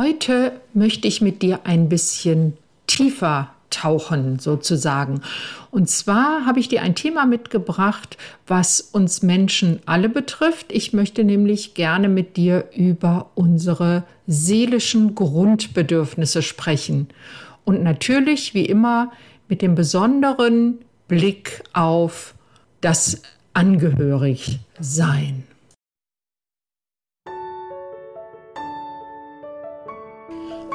Heute möchte ich mit dir ein bisschen tiefer tauchen sozusagen. Und zwar habe ich dir ein Thema mitgebracht, was uns Menschen alle betrifft. Ich möchte nämlich gerne mit dir über unsere seelischen Grundbedürfnisse sprechen. Und natürlich, wie immer, mit dem besonderen Blick auf das Angehörigsein.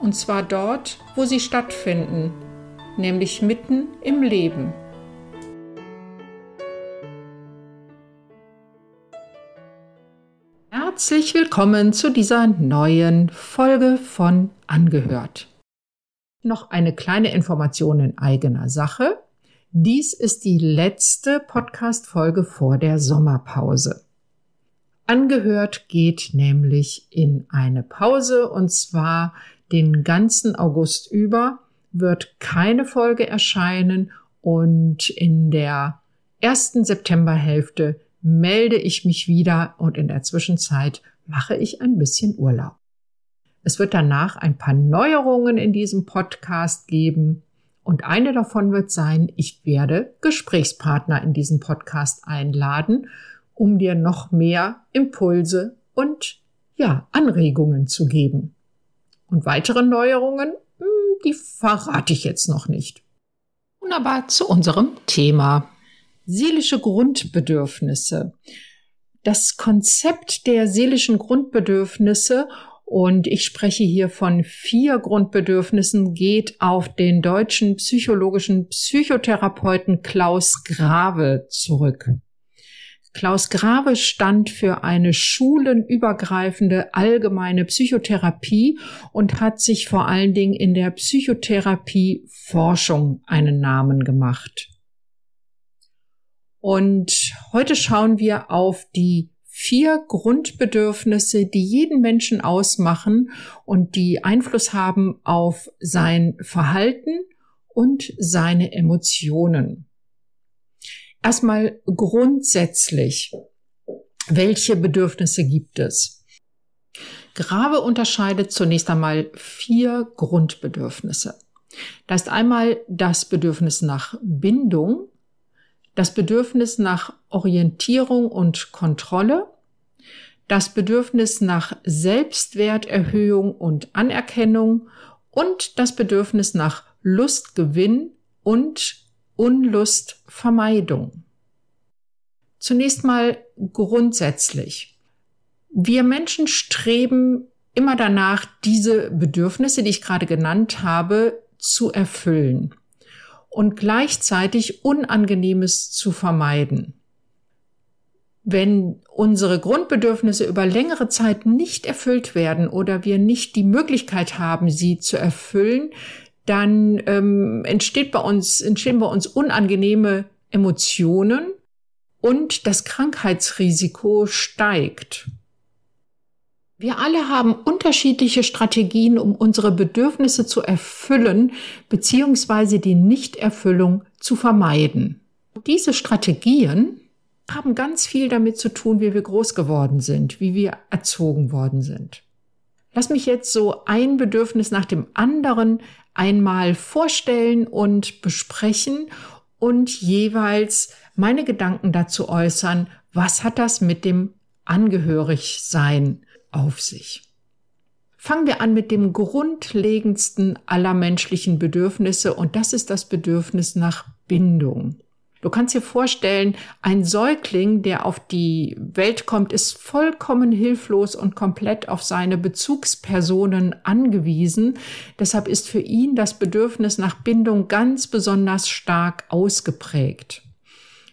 und zwar dort, wo sie stattfinden, nämlich mitten im Leben. Herzlich willkommen zu dieser neuen Folge von Angehört. Noch eine kleine Information in eigener Sache. Dies ist die letzte Podcast-Folge vor der Sommerpause. Angehört geht nämlich in eine Pause und zwar den ganzen August über wird keine Folge erscheinen und in der ersten Septemberhälfte melde ich mich wieder und in der Zwischenzeit mache ich ein bisschen Urlaub. Es wird danach ein paar Neuerungen in diesem Podcast geben und eine davon wird sein, ich werde Gesprächspartner in diesen Podcast einladen, um dir noch mehr Impulse und ja, Anregungen zu geben. Und weitere Neuerungen, hm, die verrate ich jetzt noch nicht. Nun aber zu unserem Thema. Seelische Grundbedürfnisse. Das Konzept der seelischen Grundbedürfnisse und ich spreche hier von vier Grundbedürfnissen, geht auf den deutschen psychologischen Psychotherapeuten Klaus Grave zurück. Klaus Grave stand für eine schulenübergreifende allgemeine Psychotherapie und hat sich vor allen Dingen in der Psychotherapie Forschung einen Namen gemacht. Und heute schauen wir auf die vier Grundbedürfnisse, die jeden Menschen ausmachen und die Einfluss haben auf sein Verhalten und seine Emotionen. Erstmal grundsätzlich, welche Bedürfnisse gibt es? Grave unterscheidet zunächst einmal vier Grundbedürfnisse. Da ist einmal das Bedürfnis nach Bindung, das Bedürfnis nach Orientierung und Kontrolle, das Bedürfnis nach Selbstwerterhöhung und Anerkennung und das Bedürfnis nach Lustgewinn und Unlustvermeidung. Zunächst mal grundsätzlich. Wir Menschen streben immer danach, diese Bedürfnisse, die ich gerade genannt habe, zu erfüllen und gleichzeitig Unangenehmes zu vermeiden. Wenn unsere Grundbedürfnisse über längere Zeit nicht erfüllt werden oder wir nicht die Möglichkeit haben, sie zu erfüllen, dann ähm, entsteht bei uns, entstehen bei uns unangenehme Emotionen und das Krankheitsrisiko steigt. Wir alle haben unterschiedliche Strategien, um unsere Bedürfnisse zu erfüllen bzw. die Nichterfüllung zu vermeiden. Diese Strategien haben ganz viel damit zu tun, wie wir groß geworden sind, wie wir erzogen worden sind. Lass mich jetzt so ein Bedürfnis nach dem anderen einmal vorstellen und besprechen und jeweils meine Gedanken dazu äußern, was hat das mit dem Angehörigsein auf sich. Fangen wir an mit dem grundlegendsten aller menschlichen Bedürfnisse und das ist das Bedürfnis nach Bindung. Du kannst dir vorstellen, ein Säugling, der auf die Welt kommt, ist vollkommen hilflos und komplett auf seine Bezugspersonen angewiesen. Deshalb ist für ihn das Bedürfnis nach Bindung ganz besonders stark ausgeprägt.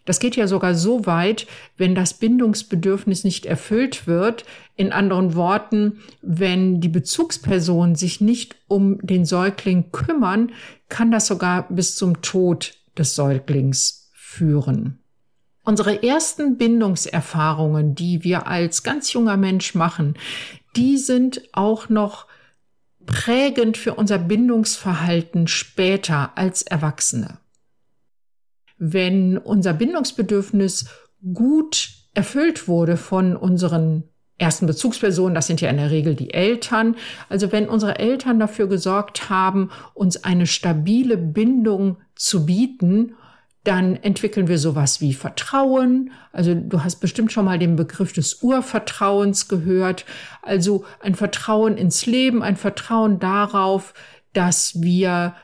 Das geht ja sogar so weit, wenn das Bindungsbedürfnis nicht erfüllt wird. In anderen Worten, wenn die Bezugspersonen sich nicht um den Säugling kümmern, kann das sogar bis zum Tod des Säuglings führen. Unsere ersten Bindungserfahrungen, die wir als ganz junger Mensch machen, die sind auch noch prägend für unser Bindungsverhalten später als Erwachsene. Wenn unser Bindungsbedürfnis gut erfüllt wurde von unseren ersten Bezugspersonen, das sind ja in der Regel die Eltern, also wenn unsere Eltern dafür gesorgt haben, uns eine stabile Bindung zu bieten dann entwickeln wir sowas wie Vertrauen. Also du hast bestimmt schon mal den Begriff des Urvertrauens gehört. Also ein Vertrauen ins Leben, ein Vertrauen darauf, dass wir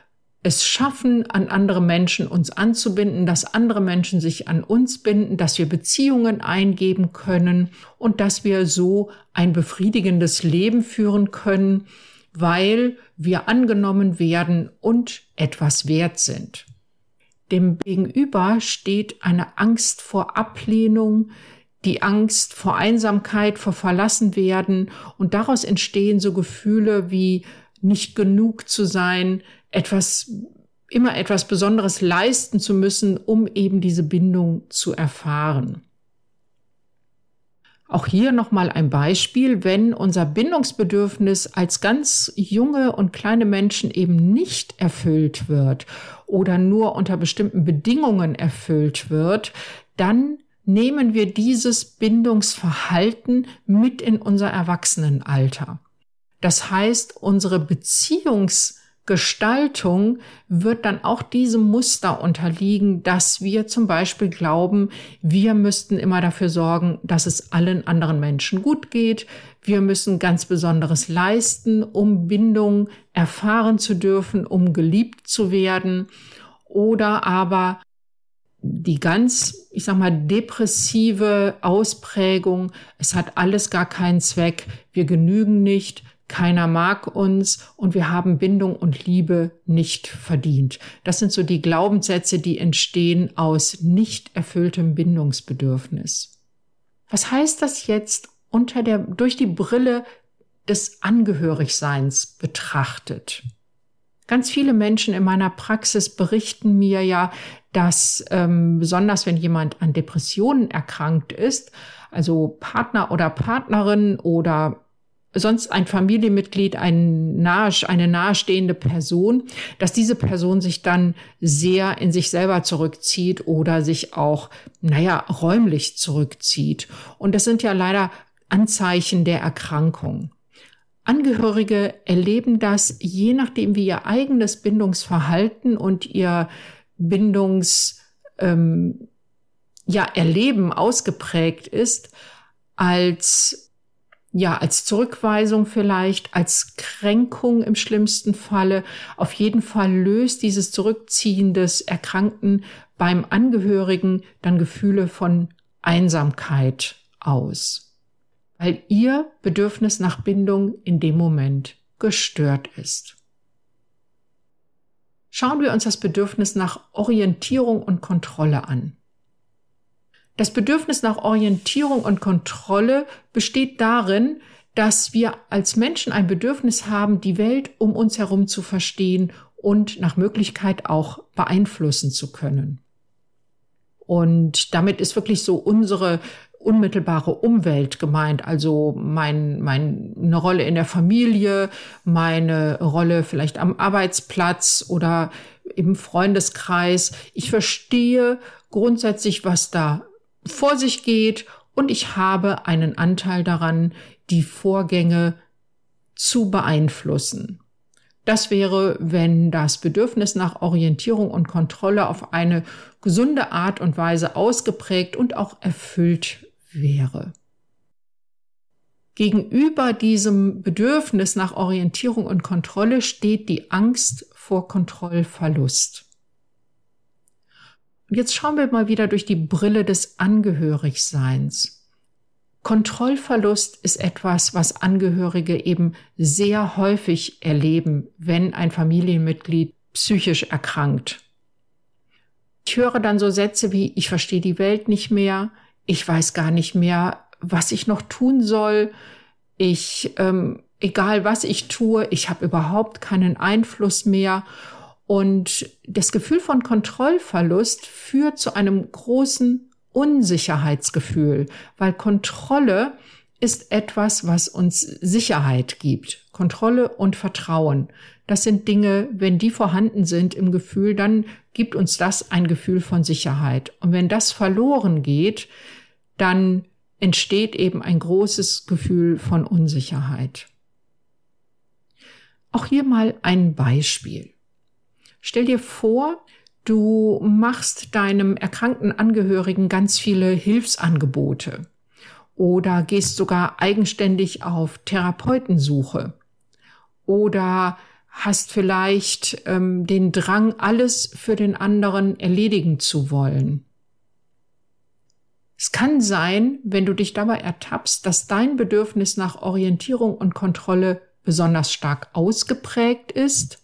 es schaffen, an andere Menschen uns anzubinden, dass andere Menschen sich an uns binden, dass wir Beziehungen eingeben können und dass wir so ein befriedigendes Leben führen können, weil wir angenommen werden und etwas wert sind. Dem Gegenüber steht eine Angst vor Ablehnung, die Angst vor Einsamkeit, vor Verlassenwerden und daraus entstehen so Gefühle wie nicht genug zu sein, etwas, immer etwas Besonderes leisten zu müssen, um eben diese Bindung zu erfahren. Auch hier nochmal ein Beispiel, wenn unser Bindungsbedürfnis als ganz junge und kleine Menschen eben nicht erfüllt wird oder nur unter bestimmten Bedingungen erfüllt wird, dann nehmen wir dieses Bindungsverhalten mit in unser Erwachsenenalter. Das heißt, unsere Beziehungs Gestaltung wird dann auch diesem Muster unterliegen, dass wir zum Beispiel glauben, wir müssten immer dafür sorgen, dass es allen anderen Menschen gut geht. Wir müssen ganz Besonderes leisten, um Bindung erfahren zu dürfen, um geliebt zu werden. Oder aber die ganz, ich sag mal, depressive Ausprägung, es hat alles gar keinen Zweck, wir genügen nicht, keiner mag uns und wir haben Bindung und Liebe nicht verdient. Das sind so die Glaubenssätze, die entstehen aus nicht erfülltem Bindungsbedürfnis. Was heißt das jetzt unter der, durch die Brille des Angehörigseins betrachtet? Ganz viele Menschen in meiner Praxis berichten mir ja, dass ähm, besonders wenn jemand an Depressionen erkrankt ist, also Partner oder Partnerin oder sonst ein Familienmitglied, ein nahe, eine nahestehende Person, dass diese Person sich dann sehr in sich selber zurückzieht oder sich auch, naja, räumlich zurückzieht. Und das sind ja leider Anzeichen der Erkrankung. Angehörige erleben das je nachdem, wie ihr eigenes Bindungsverhalten und ihr Bindungs, ähm, ja, Erleben ausgeprägt ist, als ja, als Zurückweisung vielleicht, als Kränkung im schlimmsten Falle. Auf jeden Fall löst dieses Zurückziehen des Erkrankten beim Angehörigen dann Gefühle von Einsamkeit aus, weil ihr Bedürfnis nach Bindung in dem Moment gestört ist. Schauen wir uns das Bedürfnis nach Orientierung und Kontrolle an. Das Bedürfnis nach Orientierung und Kontrolle besteht darin, dass wir als Menschen ein Bedürfnis haben, die Welt um uns herum zu verstehen und nach Möglichkeit auch beeinflussen zu können. Und damit ist wirklich so unsere unmittelbare Umwelt gemeint, also mein, meine Rolle in der Familie, meine Rolle vielleicht am Arbeitsplatz oder im Freundeskreis. Ich verstehe grundsätzlich, was da vor sich geht und ich habe einen Anteil daran, die Vorgänge zu beeinflussen. Das wäre, wenn das Bedürfnis nach Orientierung und Kontrolle auf eine gesunde Art und Weise ausgeprägt und auch erfüllt wäre. Gegenüber diesem Bedürfnis nach Orientierung und Kontrolle steht die Angst vor Kontrollverlust. Jetzt schauen wir mal wieder durch die Brille des Angehörigseins. Kontrollverlust ist etwas, was Angehörige eben sehr häufig erleben, wenn ein Familienmitglied psychisch erkrankt. Ich höre dann so Sätze wie, ich verstehe die Welt nicht mehr, ich weiß gar nicht mehr, was ich noch tun soll, ich, ähm, egal was ich tue, ich habe überhaupt keinen Einfluss mehr. Und das Gefühl von Kontrollverlust führt zu einem großen Unsicherheitsgefühl, weil Kontrolle ist etwas, was uns Sicherheit gibt. Kontrolle und Vertrauen. Das sind Dinge, wenn die vorhanden sind im Gefühl, dann gibt uns das ein Gefühl von Sicherheit. Und wenn das verloren geht, dann entsteht eben ein großes Gefühl von Unsicherheit. Auch hier mal ein Beispiel. Stell dir vor, du machst deinem erkrankten Angehörigen ganz viele Hilfsangebote oder gehst sogar eigenständig auf Therapeutensuche oder hast vielleicht ähm, den Drang, alles für den anderen erledigen zu wollen. Es kann sein, wenn du dich dabei ertappst, dass dein Bedürfnis nach Orientierung und Kontrolle besonders stark ausgeprägt ist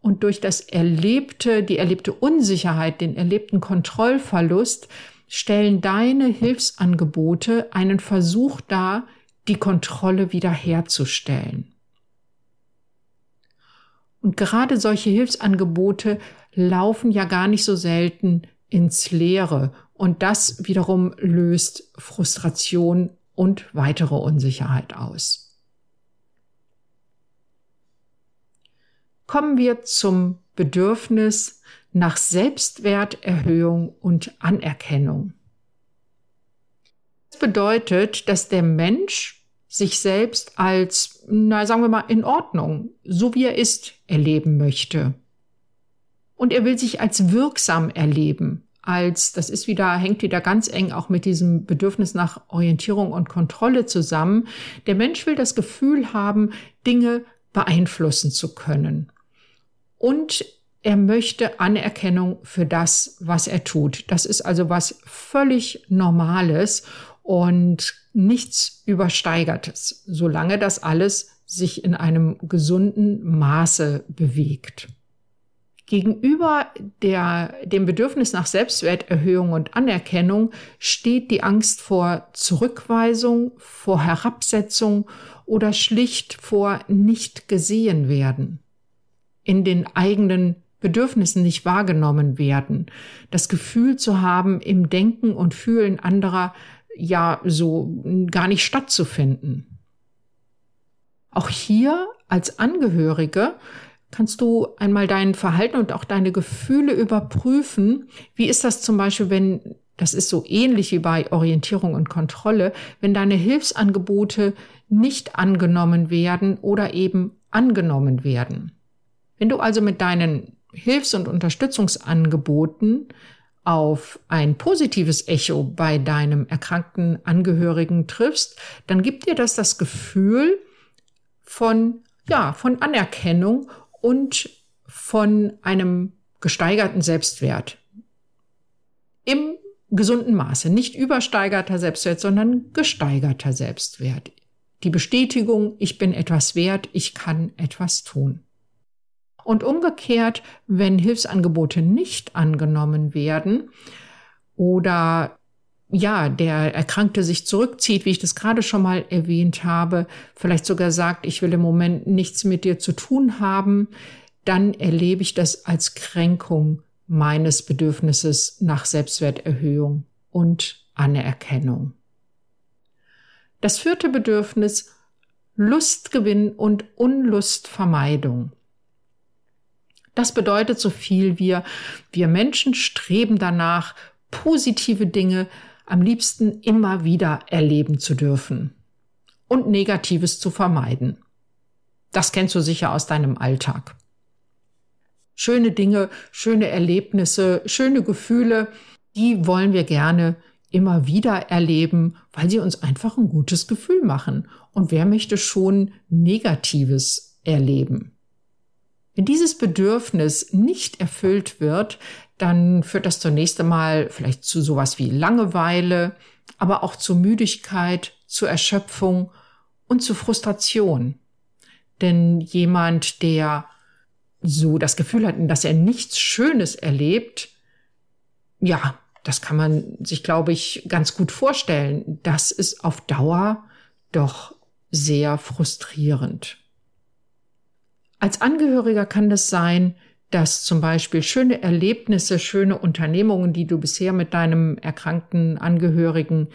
und durch das erlebte, die erlebte Unsicherheit, den erlebten Kontrollverlust stellen deine Hilfsangebote einen Versuch dar, die Kontrolle wiederherzustellen. Und gerade solche Hilfsangebote laufen ja gar nicht so selten ins Leere und das wiederum löst Frustration und weitere Unsicherheit aus. Kommen wir zum Bedürfnis nach Selbstwerterhöhung und Anerkennung. Das bedeutet, dass der Mensch sich selbst als, na sagen wir mal, in Ordnung, so wie er ist, erleben möchte. Und er will sich als wirksam erleben, als, das ist wieder, hängt wieder ganz eng auch mit diesem Bedürfnis nach Orientierung und Kontrolle zusammen. Der Mensch will das Gefühl haben, Dinge beeinflussen zu können. Und er möchte Anerkennung für das, was er tut. Das ist also was völlig Normales und nichts Übersteigertes, solange das alles sich in einem gesunden Maße bewegt. Gegenüber der, dem Bedürfnis nach Selbstwerterhöhung und Anerkennung steht die Angst vor Zurückweisung, vor Herabsetzung oder schlicht vor nicht gesehen werden, in den eigenen Bedürfnissen nicht wahrgenommen werden, das Gefühl zu haben, im Denken und Fühlen anderer ja so gar nicht stattzufinden. Auch hier als Angehörige kannst du einmal dein Verhalten und auch deine Gefühle überprüfen. Wie ist das zum Beispiel, wenn, das ist so ähnlich wie bei Orientierung und Kontrolle, wenn deine Hilfsangebote nicht angenommen werden oder eben angenommen werden. Wenn du also mit deinen Hilfs- und Unterstützungsangeboten auf ein positives Echo bei deinem erkrankten Angehörigen triffst, dann gibt dir das das Gefühl von, ja, von Anerkennung und von einem gesteigerten Selbstwert. Im gesunden Maße, nicht übersteigerter Selbstwert, sondern gesteigerter Selbstwert. Die Bestätigung, ich bin etwas wert, ich kann etwas tun. Und umgekehrt, wenn Hilfsangebote nicht angenommen werden oder ja, der Erkrankte sich zurückzieht, wie ich das gerade schon mal erwähnt habe, vielleicht sogar sagt, ich will im Moment nichts mit dir zu tun haben, dann erlebe ich das als Kränkung meines Bedürfnisses nach Selbstwerterhöhung und Anerkennung. Das vierte Bedürfnis Lustgewinn und Unlustvermeidung. Das bedeutet so viel wie wir Menschen streben danach, positive Dinge am liebsten immer wieder erleben zu dürfen und Negatives zu vermeiden. Das kennst du sicher aus deinem Alltag. Schöne Dinge, schöne Erlebnisse, schöne Gefühle, die wollen wir gerne immer wieder erleben, weil sie uns einfach ein gutes Gefühl machen. Und wer möchte schon Negatives erleben? Wenn dieses Bedürfnis nicht erfüllt wird, dann führt das zunächst einmal vielleicht zu sowas wie Langeweile, aber auch zu Müdigkeit, zu Erschöpfung und zu Frustration. Denn jemand, der so das Gefühl hat, dass er nichts Schönes erlebt, ja, das kann man sich, glaube ich, ganz gut vorstellen. Das ist auf Dauer doch sehr frustrierend. Als Angehöriger kann das sein, dass zum Beispiel schöne Erlebnisse, schöne Unternehmungen, die du bisher mit deinem erkrankten Angehörigen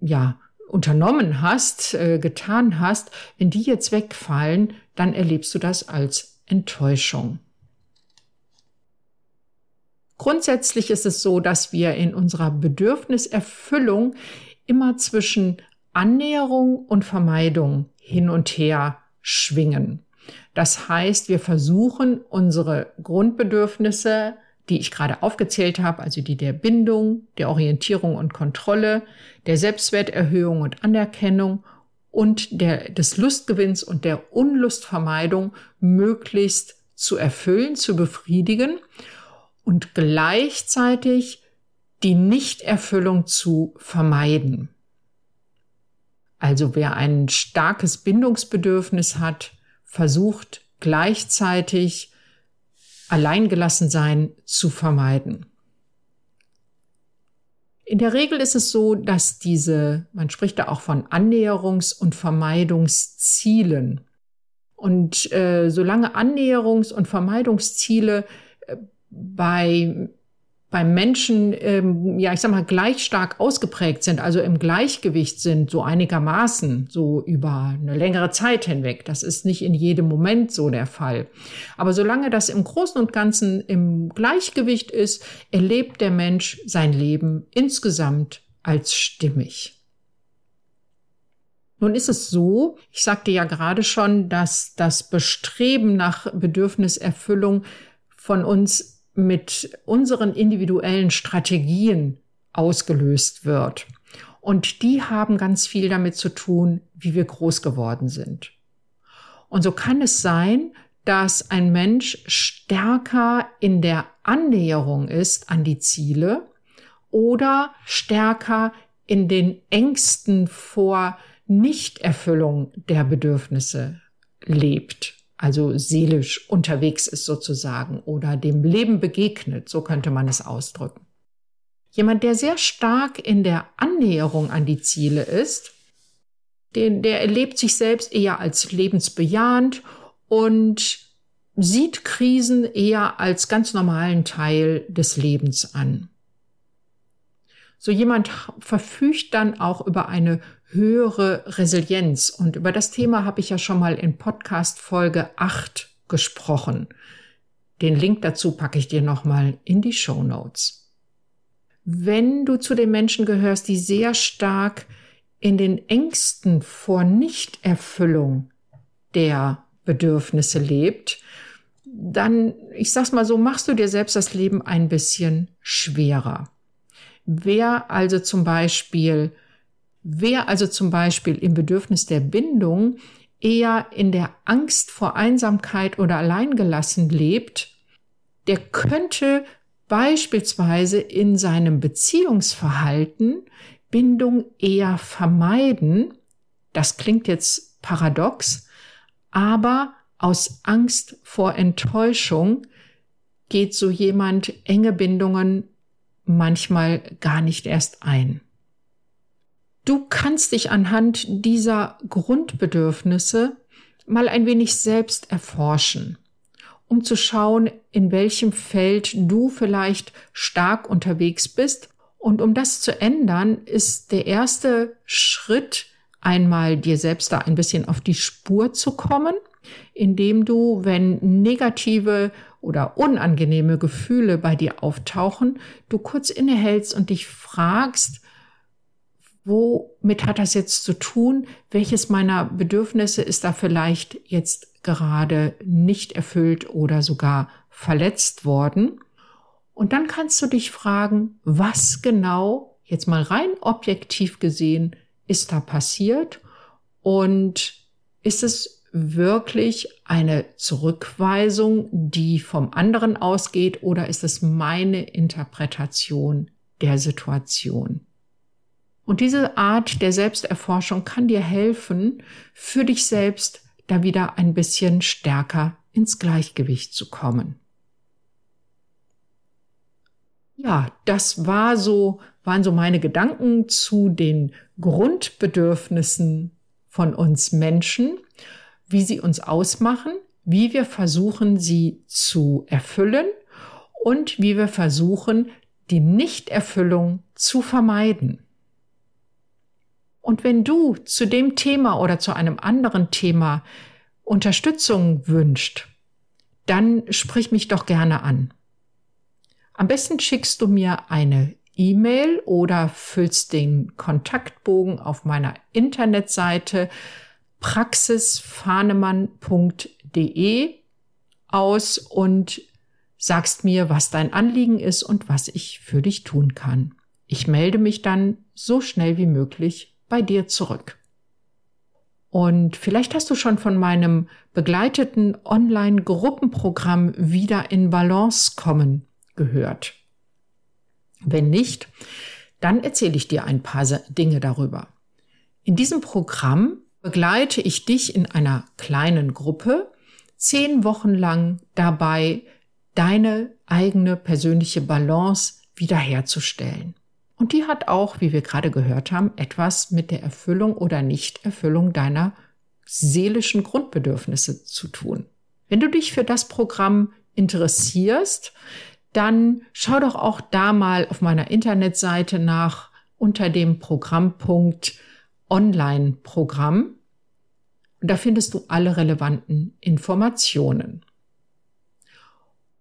ja unternommen hast, äh, getan hast, wenn die jetzt wegfallen, dann erlebst du das als Enttäuschung. Grundsätzlich ist es so, dass wir in unserer Bedürfniserfüllung immer zwischen Annäherung und Vermeidung hin und her schwingen. Das heißt, wir versuchen unsere Grundbedürfnisse, die ich gerade aufgezählt habe, also die der Bindung, der Orientierung und Kontrolle, der Selbstwerterhöhung und Anerkennung und der, des Lustgewinns und der Unlustvermeidung möglichst zu erfüllen, zu befriedigen und gleichzeitig die Nichterfüllung zu vermeiden. Also wer ein starkes Bindungsbedürfnis hat, versucht gleichzeitig Alleingelassensein zu vermeiden. In der Regel ist es so, dass diese, man spricht da auch von Annäherungs- und Vermeidungszielen. Und äh, solange Annäherungs- und Vermeidungsziele äh, bei beim Menschen, ähm, ja, ich sag mal, gleich stark ausgeprägt sind, also im Gleichgewicht sind, so einigermaßen, so über eine längere Zeit hinweg. Das ist nicht in jedem Moment so der Fall. Aber solange das im Großen und Ganzen im Gleichgewicht ist, erlebt der Mensch sein Leben insgesamt als stimmig. Nun ist es so, ich sagte ja gerade schon, dass das Bestreben nach Bedürfniserfüllung von uns mit unseren individuellen Strategien ausgelöst wird. Und die haben ganz viel damit zu tun, wie wir groß geworden sind. Und so kann es sein, dass ein Mensch stärker in der Annäherung ist an die Ziele oder stärker in den Ängsten vor Nichterfüllung der Bedürfnisse lebt also seelisch unterwegs ist sozusagen oder dem Leben begegnet, so könnte man es ausdrücken. Jemand, der sehr stark in der Annäherung an die Ziele ist, den, der erlebt sich selbst eher als lebensbejahend und sieht Krisen eher als ganz normalen Teil des Lebens an. So jemand verfügt dann auch über eine höhere Resilienz. Und über das Thema habe ich ja schon mal in Podcast Folge 8 gesprochen. Den Link dazu packe ich dir nochmal in die Show Notes. Wenn du zu den Menschen gehörst, die sehr stark in den Ängsten vor Nichterfüllung der Bedürfnisse lebt, dann, ich sag's mal so, machst du dir selbst das Leben ein bisschen schwerer. Wer also zum Beispiel Wer also zum Beispiel im Bedürfnis der Bindung eher in der Angst vor Einsamkeit oder Alleingelassen lebt, der könnte beispielsweise in seinem Beziehungsverhalten Bindung eher vermeiden. Das klingt jetzt paradox, aber aus Angst vor Enttäuschung geht so jemand enge Bindungen manchmal gar nicht erst ein. Du kannst dich anhand dieser Grundbedürfnisse mal ein wenig selbst erforschen, um zu schauen, in welchem Feld du vielleicht stark unterwegs bist. Und um das zu ändern, ist der erste Schritt, einmal dir selbst da ein bisschen auf die Spur zu kommen, indem du, wenn negative oder unangenehme Gefühle bei dir auftauchen, du kurz innehältst und dich fragst, womit hat das jetzt zu tun? Welches meiner Bedürfnisse ist da vielleicht jetzt gerade nicht erfüllt oder sogar verletzt worden? Und dann kannst du dich fragen, was genau, jetzt mal rein objektiv gesehen, ist da passiert? Und ist es wirklich eine Zurückweisung, die vom anderen ausgeht, oder ist es meine Interpretation der Situation? Und diese Art der Selbsterforschung kann dir helfen, für dich selbst da wieder ein bisschen stärker ins Gleichgewicht zu kommen. Ja, das war so, waren so meine Gedanken zu den Grundbedürfnissen von uns Menschen, wie sie uns ausmachen, wie wir versuchen, sie zu erfüllen und wie wir versuchen, die Nichterfüllung zu vermeiden. Und wenn du zu dem Thema oder zu einem anderen Thema Unterstützung wünscht, dann sprich mich doch gerne an. Am besten schickst du mir eine E-Mail oder füllst den Kontaktbogen auf meiner Internetseite praxisfahnemann.de aus und sagst mir, was dein Anliegen ist und was ich für dich tun kann. Ich melde mich dann so schnell wie möglich bei dir zurück. Und vielleicht hast du schon von meinem begleiteten Online-Gruppenprogramm Wieder in Balance kommen gehört. Wenn nicht, dann erzähle ich dir ein paar Dinge darüber. In diesem Programm begleite ich dich in einer kleinen Gruppe zehn Wochen lang dabei, deine eigene persönliche Balance wiederherzustellen. Und die hat auch, wie wir gerade gehört haben, etwas mit der Erfüllung oder Nichterfüllung deiner seelischen Grundbedürfnisse zu tun. Wenn du dich für das Programm interessierst, dann schau doch auch da mal auf meiner Internetseite nach unter dem Programmpunkt Online-Programm. Und da findest du alle relevanten Informationen.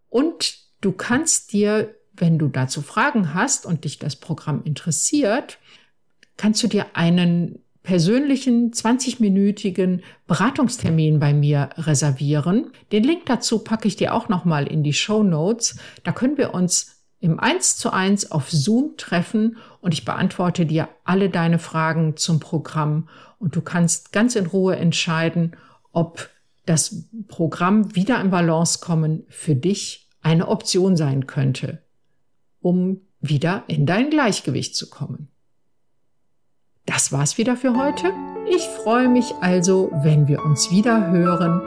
Und du kannst dir wenn du dazu Fragen hast und dich das Programm interessiert, kannst du dir einen persönlichen 20-minütigen Beratungstermin bei mir reservieren. Den Link dazu packe ich dir auch nochmal in die Show Notes. Da können wir uns im 1 zu 1 auf Zoom treffen und ich beantworte dir alle deine Fragen zum Programm und du kannst ganz in Ruhe entscheiden, ob das Programm wieder in Balance kommen für dich eine Option sein könnte um wieder in dein Gleichgewicht zu kommen. Das war's wieder für heute. Ich freue mich also, wenn wir uns wieder hören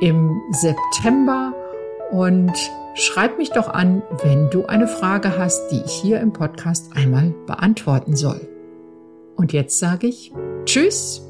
im September und schreib mich doch an, wenn du eine Frage hast, die ich hier im Podcast einmal beantworten soll. Und jetzt sage ich Tschüss